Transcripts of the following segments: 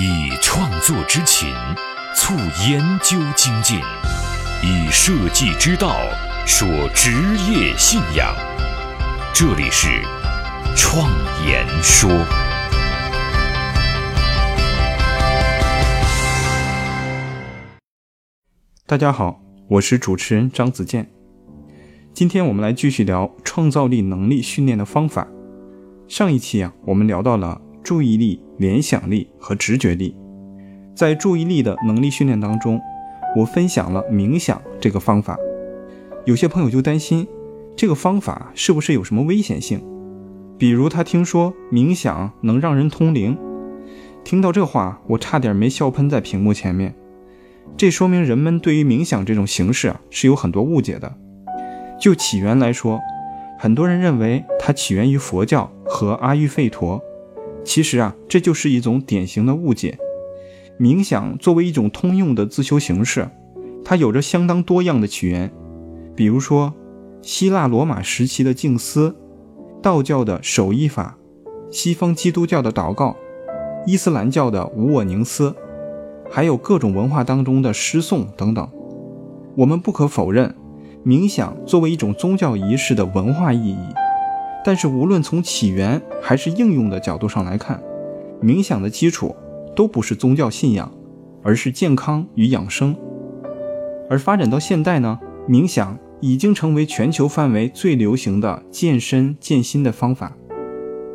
以创作之情促研究精进，以设计之道说职业信仰。这里是创言说。大家好，我是主持人张子健。今天我们来继续聊创造力能力训练的方法。上一期啊，我们聊到了注意力、联想力和直觉力。在注意力的能力训练当中，我分享了冥想这个方法。有些朋友就担心这个方法是不是有什么危险性？比如他听说冥想能让人通灵，听到这话，我差点没笑喷在屏幕前面。这说明人们对于冥想这种形式啊是有很多误解的。就起源来说，很多人认为它起源于佛教和阿育吠陀，其实啊，这就是一种典型的误解。冥想作为一种通用的自修形式，它有着相当多样的起源，比如说希腊罗马时期的静思，道教的守一法，西方基督教的祷告，伊斯兰教的无我宁思，还有各种文化当中的诗颂等等。我们不可否认。冥想作为一种宗教仪式的文化意义，但是无论从起源还是应用的角度上来看，冥想的基础都不是宗教信仰，而是健康与养生。而发展到现代呢，冥想已经成为全球范围最流行的健身健心的方法。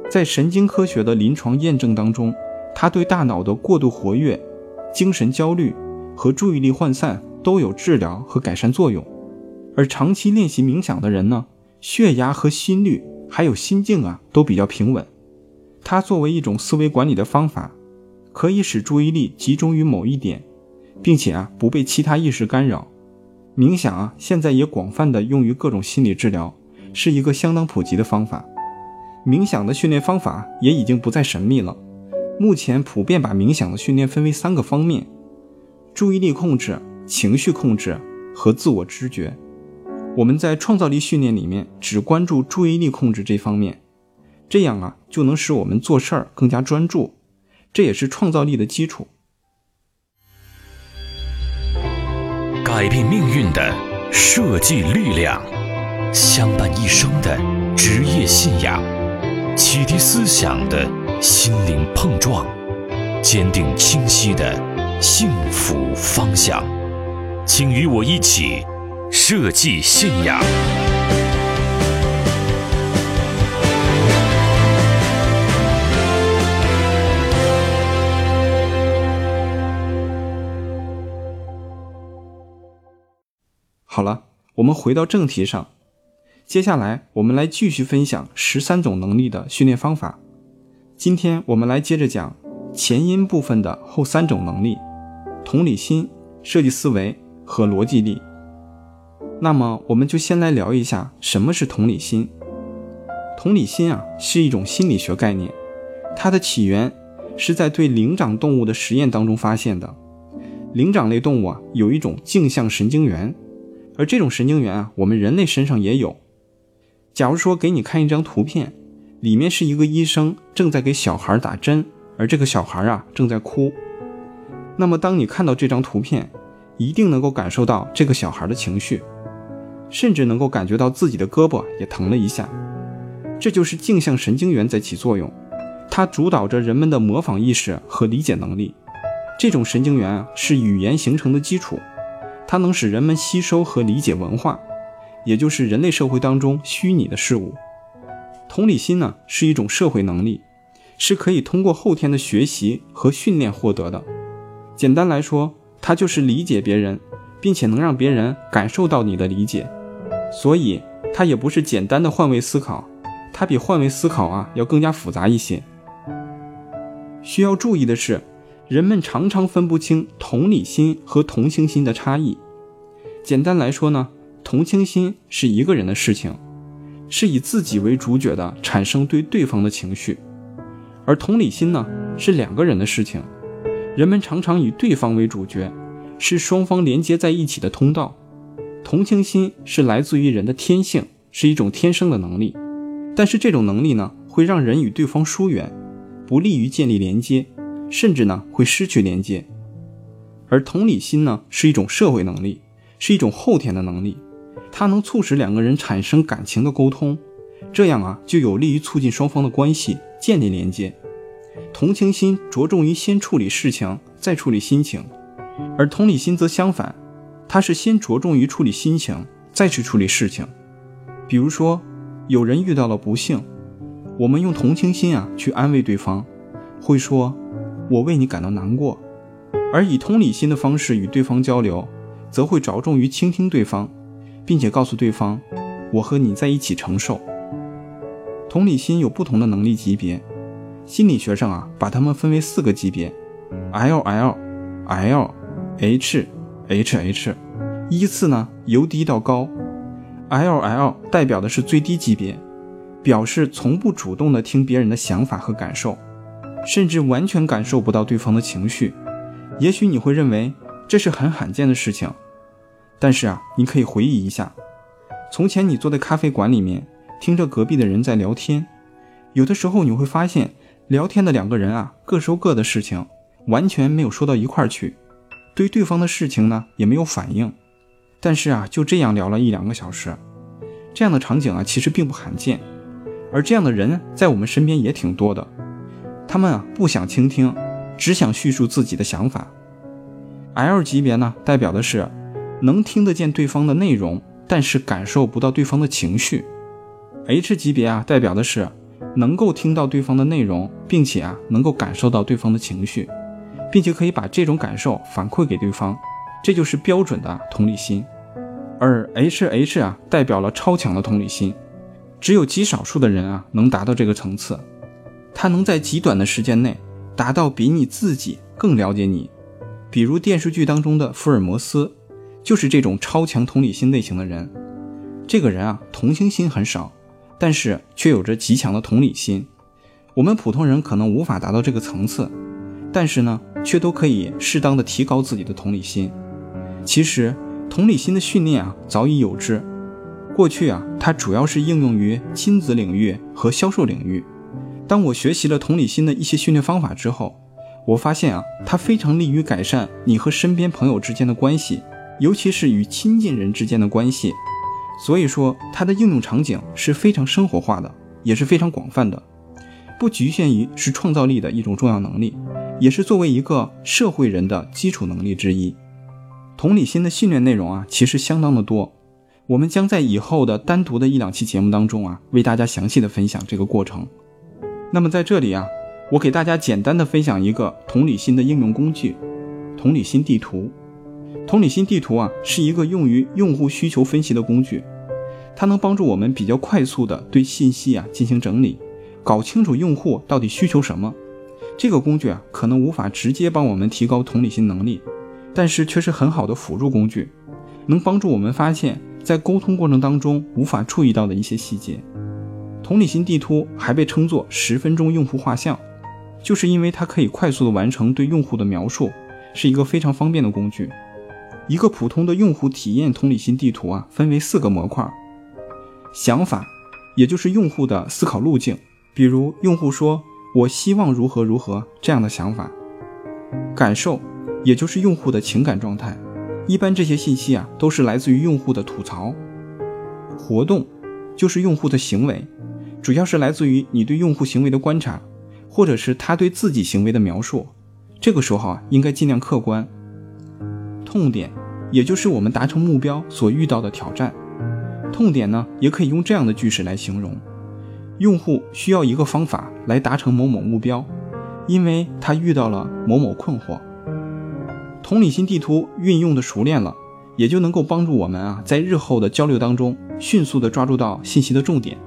在神经科学的临床验证当中，它对大脑的过度活跃、精神焦虑和注意力涣散都有治疗和改善作用。而长期练习冥想的人呢，血压和心率还有心境啊都比较平稳。它作为一种思维管理的方法，可以使注意力集中于某一点，并且啊不被其他意识干扰。冥想啊现在也广泛的用于各种心理治疗，是一个相当普及的方法。冥想的训练方法也已经不再神秘了。目前普遍把冥想的训练分为三个方面：注意力控制、情绪控制和自我知觉。我们在创造力训练里面只关注注意力控制这方面，这样啊就能使我们做事儿更加专注，这也是创造力的基础。改变命运的设计力量，相伴一生的职业信仰，启迪思想的心灵碰撞，坚定清晰的幸福方向，请与我一起。设计信仰。好了，我们回到正题上。接下来，我们来继续分享十三种能力的训练方法。今天我们来接着讲前因部分的后三种能力：同理心、设计思维和逻辑力。那么，我们就先来聊一下什么是同理心。同理心啊，是一种心理学概念，它的起源是在对灵长动物的实验当中发现的。灵长类动物啊，有一种镜像神经元，而这种神经元啊，我们人类身上也有。假如说给你看一张图片，里面是一个医生正在给小孩打针，而这个小孩啊正在哭，那么当你看到这张图片，一定能够感受到这个小孩的情绪。甚至能够感觉到自己的胳膊也疼了一下，这就是镜像神经元在起作用，它主导着人们的模仿意识和理解能力。这种神经元啊是语言形成的基础，它能使人们吸收和理解文化，也就是人类社会当中虚拟的事物。同理心呢是一种社会能力，是可以通过后天的学习和训练获得的。简单来说，它就是理解别人，并且能让别人感受到你的理解。所以，它也不是简单的换位思考，它比换位思考啊要更加复杂一些。需要注意的是，人们常常分不清同理心和同情心的差异。简单来说呢，同情心是一个人的事情，是以自己为主角的产生对对方的情绪；而同理心呢，是两个人的事情，人们常常以对方为主角，是双方连接在一起的通道。同情心是来自于人的天性，是一种天生的能力，但是这种能力呢，会让人与对方疏远，不利于建立连接，甚至呢会失去连接。而同理心呢是一种社会能力，是一种后天的能力，它能促使两个人产生感情的沟通，这样啊就有利于促进双方的关系，建立连接。同情心着重于先处理事情，再处理心情，而同理心则相反，它是先着重于处理心情，再去处理事情。比如说，有人遇到了不幸，我们用同情心啊去安慰对方，会说：“我为你感到难过。”而以同理心的方式与对方交流，则会着重于倾听对方，并且告诉对方：“我和你在一起承受。”同理心有不同的能力级别。心理学上啊，把它们分为四个级别：L L L H H H，依次呢由低到高。L L 代表的是最低级别，表示从不主动的听别人的想法和感受，甚至完全感受不到对方的情绪。也许你会认为这是很罕见的事情，但是啊，你可以回忆一下，从前你坐在咖啡馆里面，听着隔壁的人在聊天，有的时候你会发现。聊天的两个人啊，各说各的事情，完全没有说到一块儿去，对对方的事情呢也没有反应。但是啊，就这样聊了一两个小时，这样的场景啊其实并不罕见，而这样的人在我们身边也挺多的。他们啊不想倾听，只想叙述自己的想法。L 级别呢，代表的是能听得见对方的内容，但是感受不到对方的情绪。H 级别啊，代表的是。能够听到对方的内容，并且啊能够感受到对方的情绪，并且可以把这种感受反馈给对方，这就是标准的同理心。而 H H 啊代表了超强的同理心，只有极少数的人啊能达到这个层次，他能在极短的时间内达到比你自己更了解你。比如电视剧当中的福尔摩斯，就是这种超强同理心类型的人。这个人啊同情心很少。但是却有着极强的同理心，我们普通人可能无法达到这个层次，但是呢，却都可以适当的提高自己的同理心。其实，同理心的训练啊，早已有之。过去啊，它主要是应用于亲子领域和销售领域。当我学习了同理心的一些训练方法之后，我发现啊，它非常利于改善你和身边朋友之间的关系，尤其是与亲近人之间的关系。所以说，它的应用场景是非常生活化的，也是非常广泛的，不局限于是创造力的一种重要能力，也是作为一个社会人的基础能力之一。同理心的训练内容啊，其实相当的多，我们将在以后的单独的一两期节目当中啊，为大家详细的分享这个过程。那么在这里啊，我给大家简单的分享一个同理心的应用工具——同理心地图。同理心地图啊，是一个用于用户需求分析的工具，它能帮助我们比较快速的对信息啊进行整理，搞清楚用户到底需求什么。这个工具啊，可能无法直接帮我们提高同理心能力，但是却是很好的辅助工具，能帮助我们发现，在沟通过程当中无法注意到的一些细节。同理心地图还被称作十分钟用户画像，就是因为它可以快速的完成对用户的描述，是一个非常方便的工具。一个普通的用户体验同理心地图啊，分为四个模块：想法，也就是用户的思考路径，比如用户说“我希望如何如何”这样的想法；感受，也就是用户的情感状态，一般这些信息啊都是来自于用户的吐槽；活动，就是用户的行为，主要是来自于你对用户行为的观察，或者是他对自己行为的描述。这个时候啊，应该尽量客观。痛点，也就是我们达成目标所遇到的挑战。痛点呢，也可以用这样的句式来形容：用户需要一个方法来达成某某目标，因为他遇到了某某困惑。同理心地图运用的熟练了，也就能够帮助我们啊，在日后的交流当中迅速的抓住到信息的重点。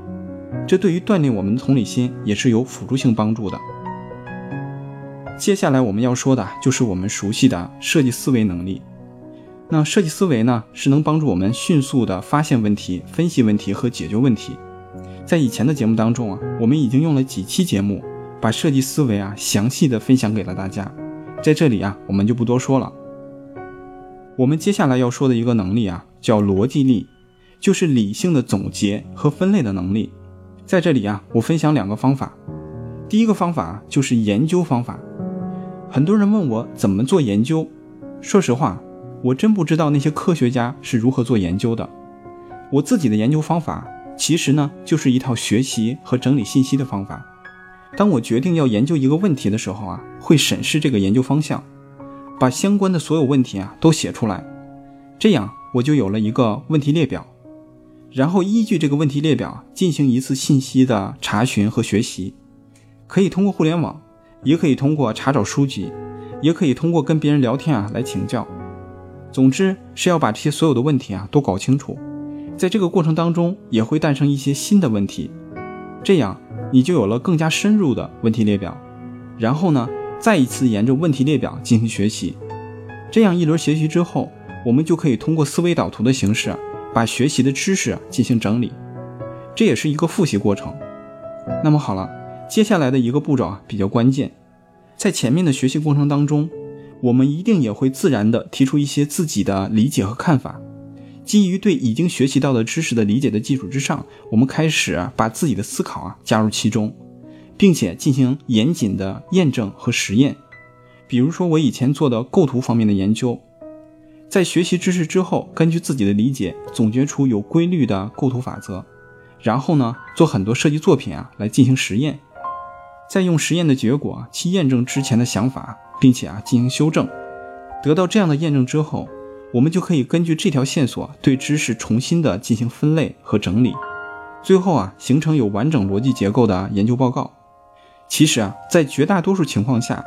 这对于锻炼我们的同理心也是有辅助性帮助的。接下来我们要说的就是我们熟悉的设计思维能力。那设计思维呢，是能帮助我们迅速的发现问题、分析问题和解决问题。在以前的节目当中啊，我们已经用了几期节目，把设计思维啊详细的分享给了大家。在这里啊，我们就不多说了。我们接下来要说的一个能力啊，叫逻辑力，就是理性的总结和分类的能力。在这里啊，我分享两个方法。第一个方法就是研究方法。很多人问我怎么做研究，说实话，我真不知道那些科学家是如何做研究的。我自己的研究方法，其实呢，就是一套学习和整理信息的方法。当我决定要研究一个问题的时候啊，会审视这个研究方向，把相关的所有问题啊都写出来，这样我就有了一个问题列表。然后依据这个问题列表进行一次信息的查询和学习，可以通过互联网，也可以通过查找书籍，也可以通过跟别人聊天啊来请教。总之是要把这些所有的问题啊都搞清楚。在这个过程当中，也会诞生一些新的问题，这样你就有了更加深入的问题列表。然后呢，再一次沿着问题列表进行学习。这样一轮学习之后，我们就可以通过思维导图的形式，把学习的知识进行整理。这也是一个复习过程。那么好了，接下来的一个步骤啊比较关键，在前面的学习过程当中，我们一定也会自然的提出一些自己的理解和看法。基于对已经学习到的知识的理解的基础之上，我们开始把自己的思考啊加入其中，并且进行严谨的验证和实验。比如说我以前做的构图方面的研究，在学习知识之后，根据自己的理解总结出有规律的构图法则，然后呢做很多设计作品啊来进行实验，再用实验的结果去验证之前的想法，并且啊进行修正。得到这样的验证之后。我们就可以根据这条线索对知识重新的进行分类和整理，最后啊形成有完整逻辑结构的研究报告。其实啊，在绝大多数情况下，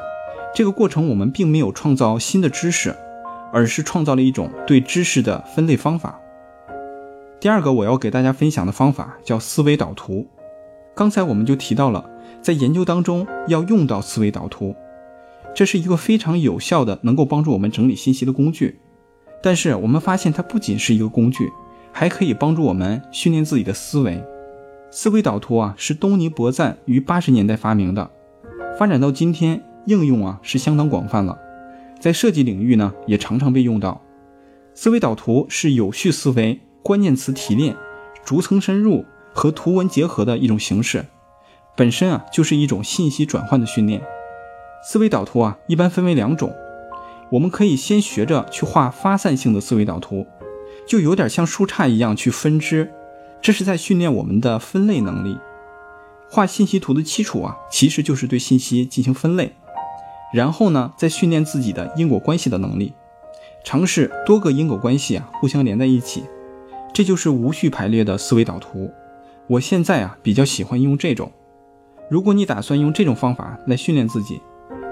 这个过程我们并没有创造新的知识，而是创造了一种对知识的分类方法。第二个我要给大家分享的方法叫思维导图。刚才我们就提到了，在研究当中要用到思维导图，这是一个非常有效的能够帮助我们整理信息的工具。但是我们发现，它不仅是一个工具，还可以帮助我们训练自己的思维。思维导图啊，是东尼伯赞于八十年代发明的，发展到今天，应用啊是相当广泛了。在设计领域呢，也常常被用到。思维导图是有序思维、关键词提炼、逐层深入和图文结合的一种形式，本身啊就是一种信息转换的训练。思维导图啊，一般分为两种。我们可以先学着去画发散性的思维导图，就有点像树杈一样去分支，这是在训练我们的分类能力。画信息图的基础啊，其实就是对信息进行分类，然后呢，再训练自己的因果关系的能力，尝试多个因果关系啊互相连在一起，这就是无序排列的思维导图。我现在啊比较喜欢用这种。如果你打算用这种方法来训练自己。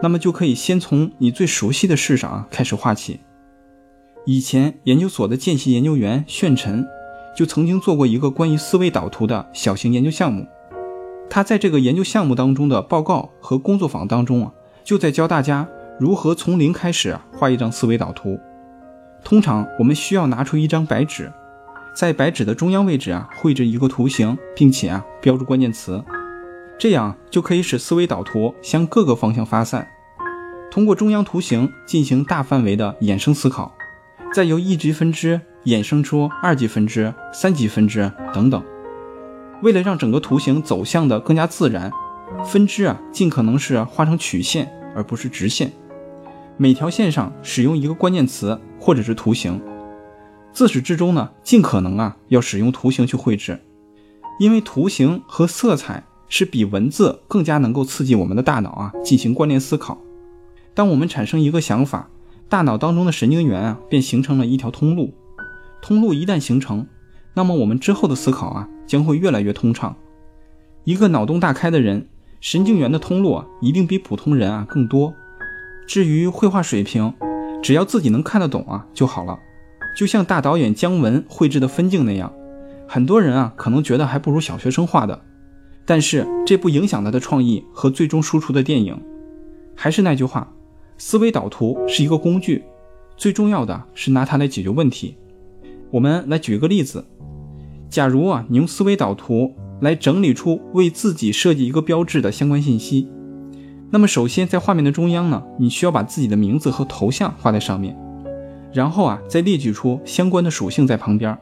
那么就可以先从你最熟悉的事上啊开始画起。以前研究所的见习研究员炫晨就曾经做过一个关于思维导图的小型研究项目。他在这个研究项目当中的报告和工作坊当中啊，就在教大家如何从零开始画一张思维导图。通常我们需要拿出一张白纸，在白纸的中央位置啊绘制一个图形，并且啊标注关键词。这样就可以使思维导图向各个方向发散，通过中央图形进行大范围的衍生思考，再由一级分支衍生出二级分支、三级分支等等。为了让整个图形走向的更加自然，分支啊尽可能是画成曲线而不是直线。每条线上使用一个关键词或者是图形。自始至终呢，尽可能啊要使用图形去绘制，因为图形和色彩。是比文字更加能够刺激我们的大脑啊，进行关联思考。当我们产生一个想法，大脑当中的神经元啊，便形成了一条通路。通路一旦形成，那么我们之后的思考啊，将会越来越通畅。一个脑洞大开的人，神经元的通路啊，一定比普通人啊更多。至于绘画水平，只要自己能看得懂啊就好了。就像大导演姜文绘制的分镜那样，很多人啊可能觉得还不如小学生画的。但是这不影响他的创意和最终输出的电影。还是那句话，思维导图是一个工具，最重要的是拿它来解决问题。我们来举一个例子：假如啊，你用思维导图来整理出为自己设计一个标志的相关信息，那么首先在画面的中央呢，你需要把自己的名字和头像画在上面，然后啊，再列举出相关的属性在旁边，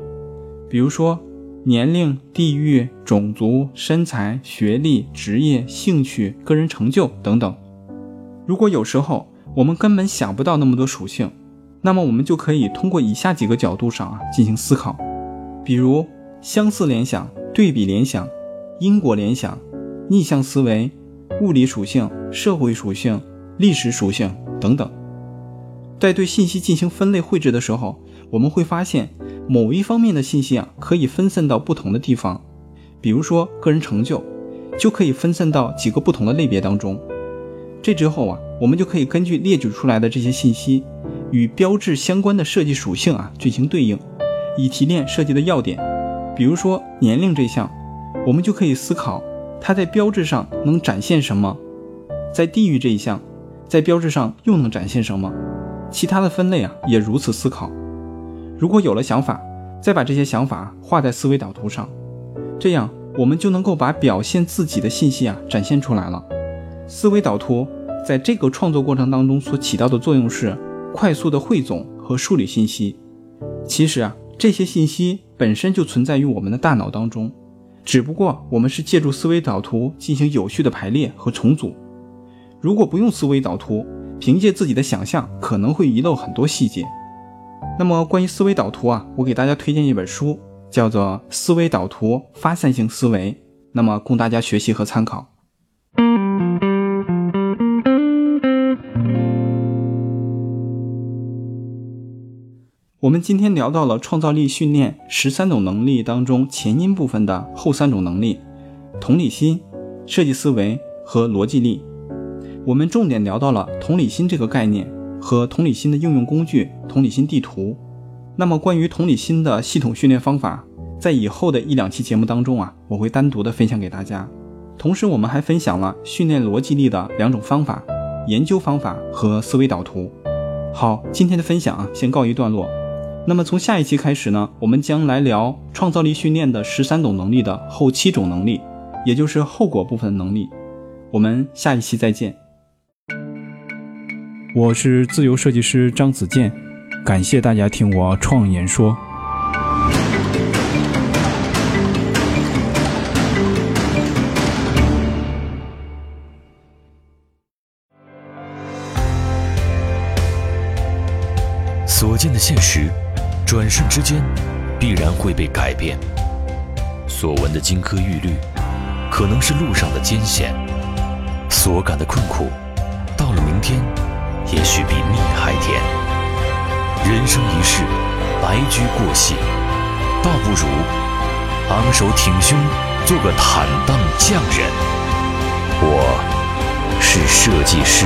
比如说。年龄、地域、种族、身材、学历、职业、兴趣、个人成就等等。如果有时候我们根本想不到那么多属性。那么我们就可以通过以下几个角度上啊进行思考，比如相似联想、对比联想、因果联想、逆向思维、物理属性、社会属性、历史属性等等。在对信息进行分类绘制的时候，我们会发现某一方面的信息啊可以分散到不同的地方，比如说个人成就，就可以分散到几个不同的类别当中。这之后啊，我们就可以根据列举出来的这些信息。与标志相关的设计属性啊进行对应，以提炼设计的要点。比如说年龄这项，我们就可以思考它在标志上能展现什么；在地域这一项，在标志上又能展现什么？其他的分类啊也如此思考。如果有了想法，再把这些想法画在思维导图上，这样我们就能够把表现自己的信息啊展现出来了。思维导图在这个创作过程当中所起到的作用是。快速的汇总和梳理信息，其实啊，这些信息本身就存在于我们的大脑当中，只不过我们是借助思维导图进行有序的排列和重组。如果不用思维导图，凭借自己的想象，可能会遗漏很多细节。那么关于思维导图啊，我给大家推荐一本书，叫做《思维导图发散性思维》，那么供大家学习和参考。我们今天聊到了创造力训练十三种能力当中前因部分的后三种能力：同理心、设计思维和逻辑力。我们重点聊到了同理心这个概念和同理心的应用工具——同理心地图。那么，关于同理心的系统训练方法，在以后的一两期节目当中啊，我会单独的分享给大家。同时，我们还分享了训练逻辑力的两种方法：研究方法和思维导图。好，今天的分享啊，先告一段落。那么从下一期开始呢，我们将来聊创造力训练的十三种能力的后七种能力，也就是后果部分能力。我们下一期再见。我是自由设计师张子健，感谢大家听我创言说。所见的现实。转瞬之间，必然会被改变。所闻的金科玉律，可能是路上的艰险；所感的困苦，到了明天，也许比蜜还甜。人生一世，白驹过隙，倒不如昂首挺胸，做个坦荡匠人。我是设计师。